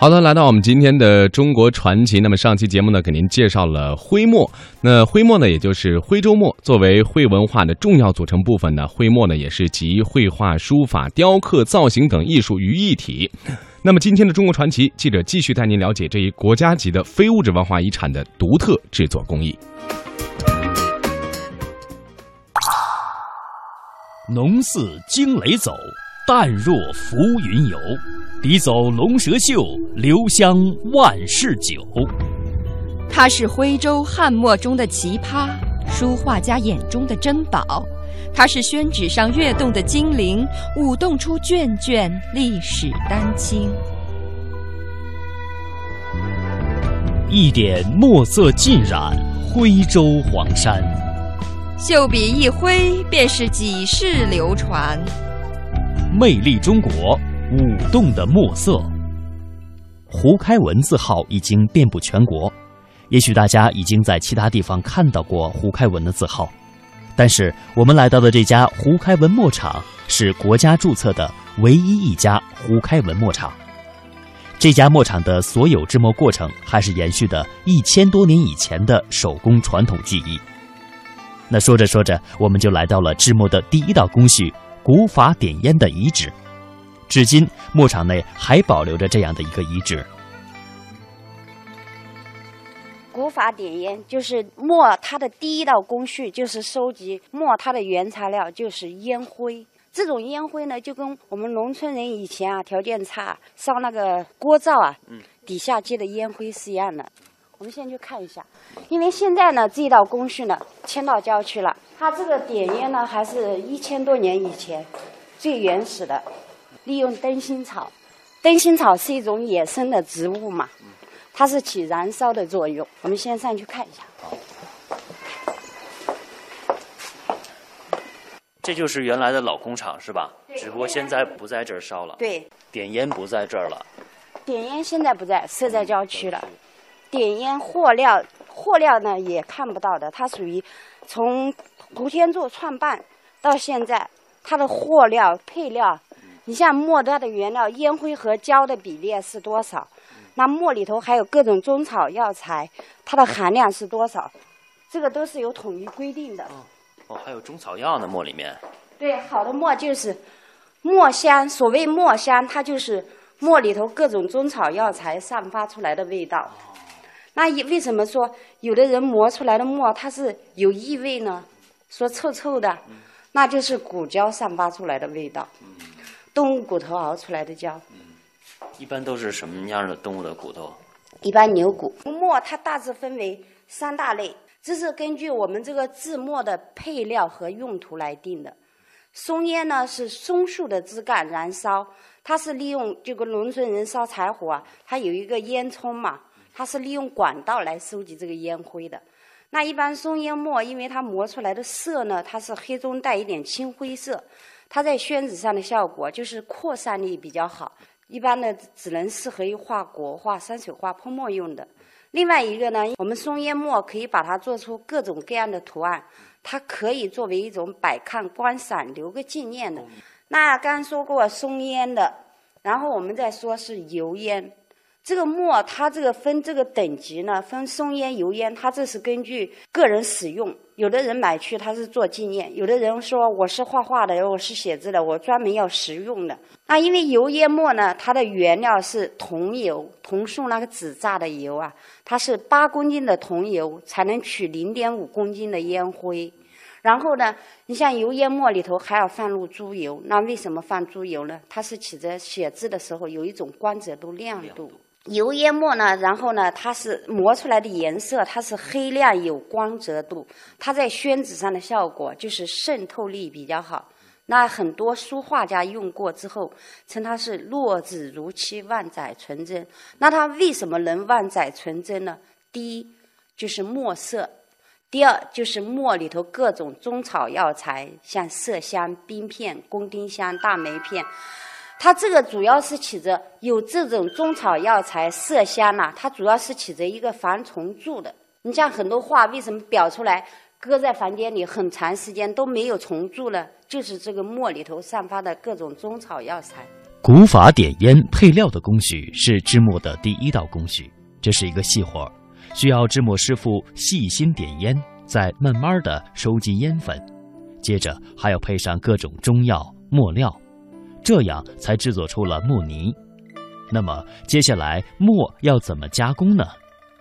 好的，来到我们今天的中国传奇。那么上期节目呢，给您介绍了徽墨。那徽墨呢，也就是徽州墨，作为徽文化的重要组成部分呢，徽墨呢也是集绘画、书法、雕刻、造型等艺术于一体。那么今天的中国传奇记者继续带您了解这一国家级的非物质文化遗产的独特制作工艺。农似惊雷走，淡若浮云游。笔走龙蛇秀，留香万世久。它是徽州汉墨中的奇葩，书画家眼中的珍宝。它是宣纸上跃动的精灵，舞动出卷卷历史丹青。一点墨色浸染徽州黄山，秀笔一挥，便是几世流传。魅力中国。舞动的墨色，胡开文字号已经遍布全国。也许大家已经在其他地方看到过胡开文的字号，但是我们来到的这家胡开文墨厂是国家注册的唯一一家胡开文墨厂。这家墨厂的所有制墨过程还是延续的一千多年以前的手工传统技艺。那说着说着，我们就来到了制墨的第一道工序——古法点烟的遗址。至今，牧场内还保留着这样的一个遗址。古法点烟就是墨，它的第一道工序就是收集墨，它的原材料就是烟灰。这种烟灰呢，就跟我们农村人以前啊条件差烧那个锅灶啊，底下接的烟灰是一样的。我们现在去看一下，因为现在呢这一道工序呢迁到郊区了，它这个点烟呢还是一千多年以前最原始的。利用灯芯草，灯芯草是一种野生的植物嘛，它是起燃烧的作用。我们先上去看一下。这就是原来的老工厂是吧？只不过现在不在这儿烧了。对。点烟不在这儿了。点烟现在不在，设在郊区了。点烟货料，货料呢也看不到的，它属于从胡天柱创办到现在，它的货料配料。你像墨它的原料烟灰和胶的比例是多少？那墨里头还有各种中草药材，它的含量是多少？这个都是有统一规定的。哦，还有中草药呢，墨里面。对，好的墨就是墨香。所谓墨香，它就是墨里头各种中草药材散发出来的味道。那为什么说有的人磨出来的墨它是有异味呢？说臭臭的，那就是骨胶散发出来的味道。动物骨头熬出来的胶，一般都是什么样的动物的骨头？一般牛骨。墨它大致分为三大类，这是根据我们这个制墨的配料和用途来定的。松烟呢是松树的枝干燃烧，它是利用这个农村人烧柴火啊，它有一个烟囱嘛，它是利用管道来收集这个烟灰的。那一般松烟墨，因为它磨出来的色呢，它是黑中带一点青灰色。它在宣纸上的效果就是扩散力比较好，一般呢只能适合于画国画、山水画泼墨用的。另外一个呢，我们松烟墨可以把它做出各种各样的图案，它可以作为一种摆看观赏、留个纪念的。那刚说过松烟的，然后我们再说是油烟。这个墨，它这个分这个等级呢，分松烟、油烟，它这是根据个人使用。有的人买去他是做纪念，有的人说我是画画的，我是写字的，我专门要实用的。那因为油烟墨呢，它的原料是桐油，桐树那个纸榨的油啊，它是八公斤的桐油才能取零点五公斤的烟灰。然后呢，你像油烟墨里头还要放入猪油，那为什么放猪油呢？它是起着写字的时候有一种光泽度、亮度。油烟墨呢，然后呢，它是磨出来的颜色，它是黑亮有光泽度，它在宣纸上的效果就是渗透力比较好。那很多书画家用过之后，称它是落纸如漆，万载纯真。那它为什么能万载纯真呢？第一就是墨色，第二就是墨里头各种中草药材，像麝香、冰片、宫丁香、大梅片。它这个主要是起着有这种中草药材麝香呐，它主要是起着一个防虫蛀的。你像很多画为什么裱出来搁在房间里很长时间都没有虫蛀呢？就是这个墨里头散发的各种中草药材。古法点烟配料的工序是制墨的第一道工序，这是一个细活，需要制墨师傅细心点烟，再慢慢的收集烟粉，接着还要配上各种中药墨料，这样才制作出了墨泥。那么接下来墨要怎么加工呢？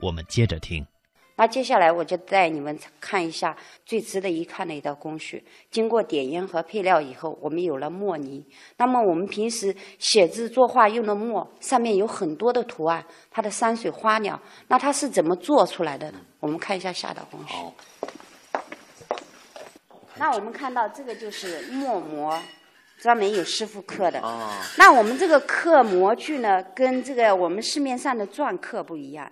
我们接着听。那接下来我就带你们看一下最值得一看的一道工序。经过点烟和配料以后，我们有了墨泥。那么我们平时写字作画用的墨，上面有很多的图案，它的山水花鸟，那它是怎么做出来的呢？我们看一下下道工序。那我们看到这个就是墨模，专门有师傅刻的。哦那我们这个刻模具呢，跟这个我们市面上的篆刻不一样。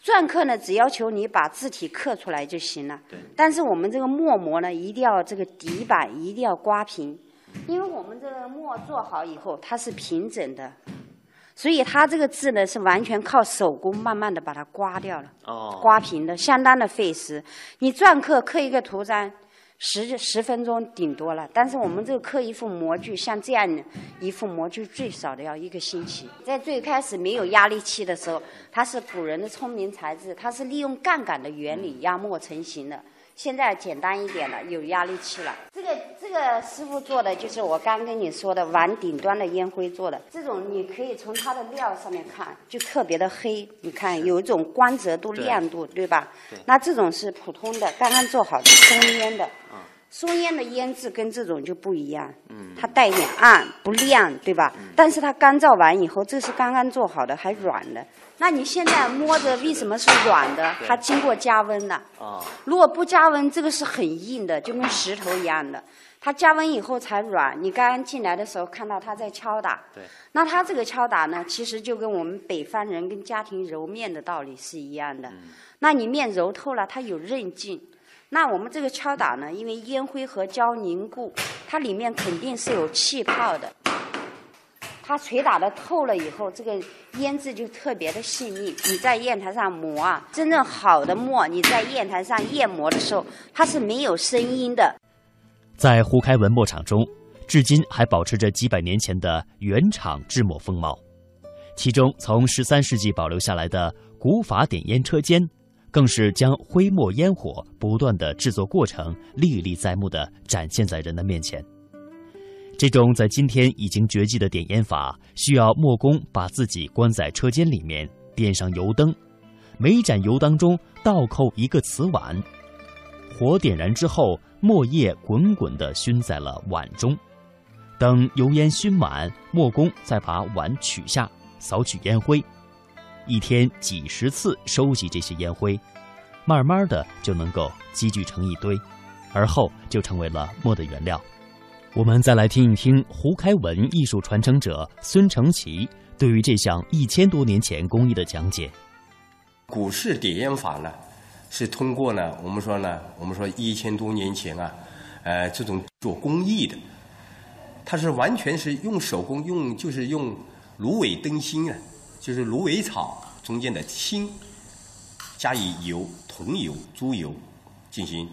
篆刻呢，只要求你把字体刻出来就行了。对。但是我们这个墨模呢，一定要这个底板一定要刮平，因为我们这个墨做好以后，它是平整的，所以它这个字呢是完全靠手工慢慢的把它刮掉了。哦。刮平的，相当的费时。你篆刻刻一个图章。十十分钟顶多了，但是我们这个刻一副模具，像这样的一副模具，最少的要一个星期。在最开始没有压力器的时候，它是古人的聪明才智，它是利用杠杆的原理压墨成型的。现在简单一点了，有压力器了。这个这个师傅做的就是我刚跟你说的碗顶端的烟灰做的，这种你可以从它的料上面看，就特别的黑。你看有一种光泽度、亮度，对吧？那这种是普通的，刚刚做好的中烟的。松烟的烟质跟这种就不一样，它带点暗，不亮，对吧？但是它干燥完以后，这是刚刚做好的，还软的。那你现在摸着为什么是软的？它经过加温了。如果不加温，这个是很硬的，就跟石头一样的。它加温以后才软。你刚刚进来的时候看到它在敲打。对。那它这个敲打呢，其实就跟我们北方人跟家庭揉面的道理是一样的。那你面揉透了，它有韧劲。那我们这个敲打呢，因为烟灰和胶凝固，它里面肯定是有气泡的。它捶打的透了以后，这个烟质就特别的细腻。你在砚台上磨啊，真正好的墨，你在砚台上研磨的时候，它是没有声音的。在胡开文墨厂中，至今还保持着几百年前的原厂制墨风貌。其中，从十三世纪保留下来的古法点烟车间。更是将灰墨烟火不断的制作过程历历在目的展现在人的面前。这种在今天已经绝迹的点烟法，需要墨工把自己关在车间里面，点上油灯，每盏油当中倒扣一个瓷碗，火点燃之后，墨液滚滚地熏在了碗中。等油烟熏满，墨工再把碗取下，扫取烟灰。一天几十次收集这些烟灰，慢慢的就能够积聚成一堆，而后就成为了墨的原料。我们再来听一听胡开文艺术传承者孙成奇对于这项一千多年前工艺的讲解。古式点烟法呢，是通过呢，我们说呢，我们说一千多年前啊，呃，这种做工艺的，它是完全是用手工用，就是用芦苇灯芯啊。就是芦苇草中间的青，加以油、桐油、猪油进行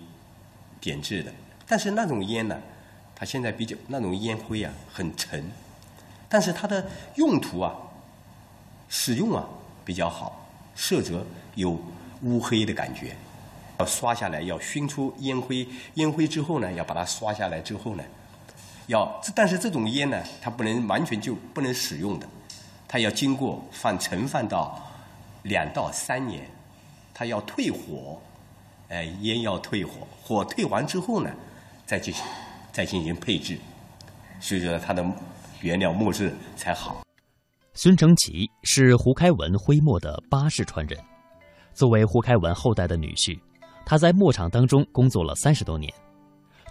点制的。但是那种烟呢，它现在比较那种烟灰啊很沉，但是它的用途啊，使用啊比较好，色泽有乌黑的感觉。要刷下来，要熏出烟灰，烟灰之后呢，要把它刷下来之后呢，要但是这种烟呢，它不能完全就不能使用的。它要经过放陈放到两到三年，它要退火，哎，烟要退火，火退完之后呢，再进行再进行配置，所以说它的原料墨质才好。孙成奇是胡开文徽墨的八世传人，作为胡开文后代的女婿，他在墨厂当中工作了三十多年，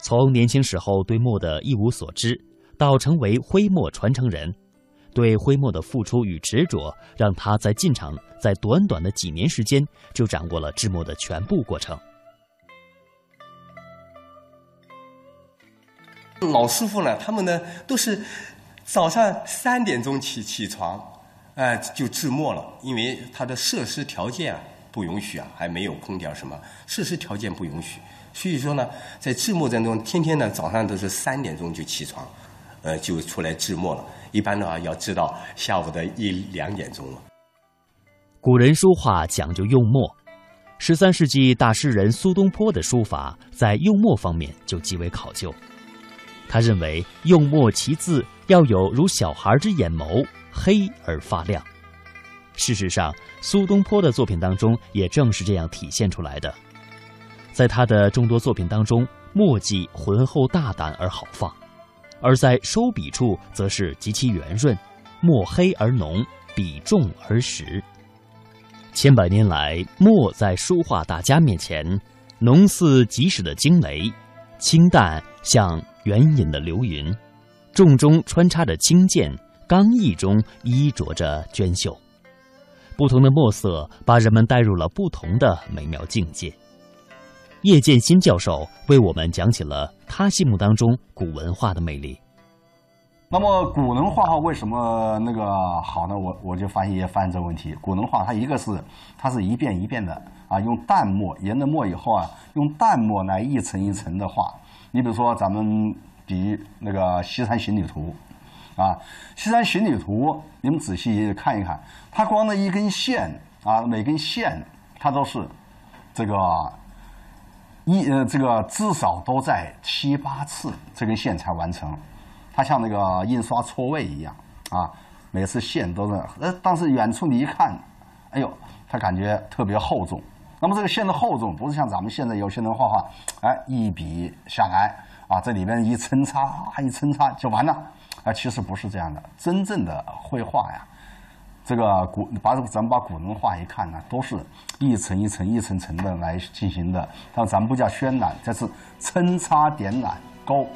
从年轻时候对墨的一无所知，到成为徽墨传承人。对徽墨的付出与执着，让他在进厂，在短短的几年时间就掌握了制墨的全部过程。老师傅呢，他们呢都是早上三点钟起起床，哎，就制墨了，因为他的设施条件啊不允许啊，还没有空调什么，设施条件不允许，所以说呢，在制墨当中，天天呢早上都是三点钟就起床。呃，就出来制墨了。一般的话，要制到下午的一两点钟了。古人书画讲究用墨，十三世纪大诗人苏东坡的书法在用墨方面就极为考究。他认为用墨其字要有如小孩之眼眸，黑而发亮。事实上，苏东坡的作品当中也正是这样体现出来的。在他的众多作品当中，墨迹浑厚大胆而豪放，而在收笔处则是极其圆润，墨黑而浓，笔重而实。千百年来，墨在书画大家面前，浓似即使的惊雷，清淡像远引的流云，重中穿插着轻剑，刚毅中衣着着娟秀。不同的墨色把人们带入了不同的美妙境界。叶剑新教授为我们讲起了他心目当中古文化的魅力。那么古人画画为什么那个好呢？我我就发现也发现这个问题。古人画它一个是它是一遍一遍的啊，用淡墨研了墨以后啊，用淡墨来一层一层的画。你比如说咱们比那个《西山行旅图》啊，《西山行旅图》，你们仔细看一看，它光那一根线啊，每根线它都是这个一呃这个至少都在七八次这根线才完成。它像那个印刷错位一样啊，每次线都是呃，但是远处你一看，哎呦，它感觉特别厚重。那么这个线的厚重不是像咱们现在有些人画画，哎，一笔下来啊，这里边一抻插，一抻擦就完了。啊，其实不是这样的。真正的绘画呀，这个古把咱们把古人画一看呢，都是一层一层、一层层的来进行的。但咱们不叫渲染，这是参差点染勾。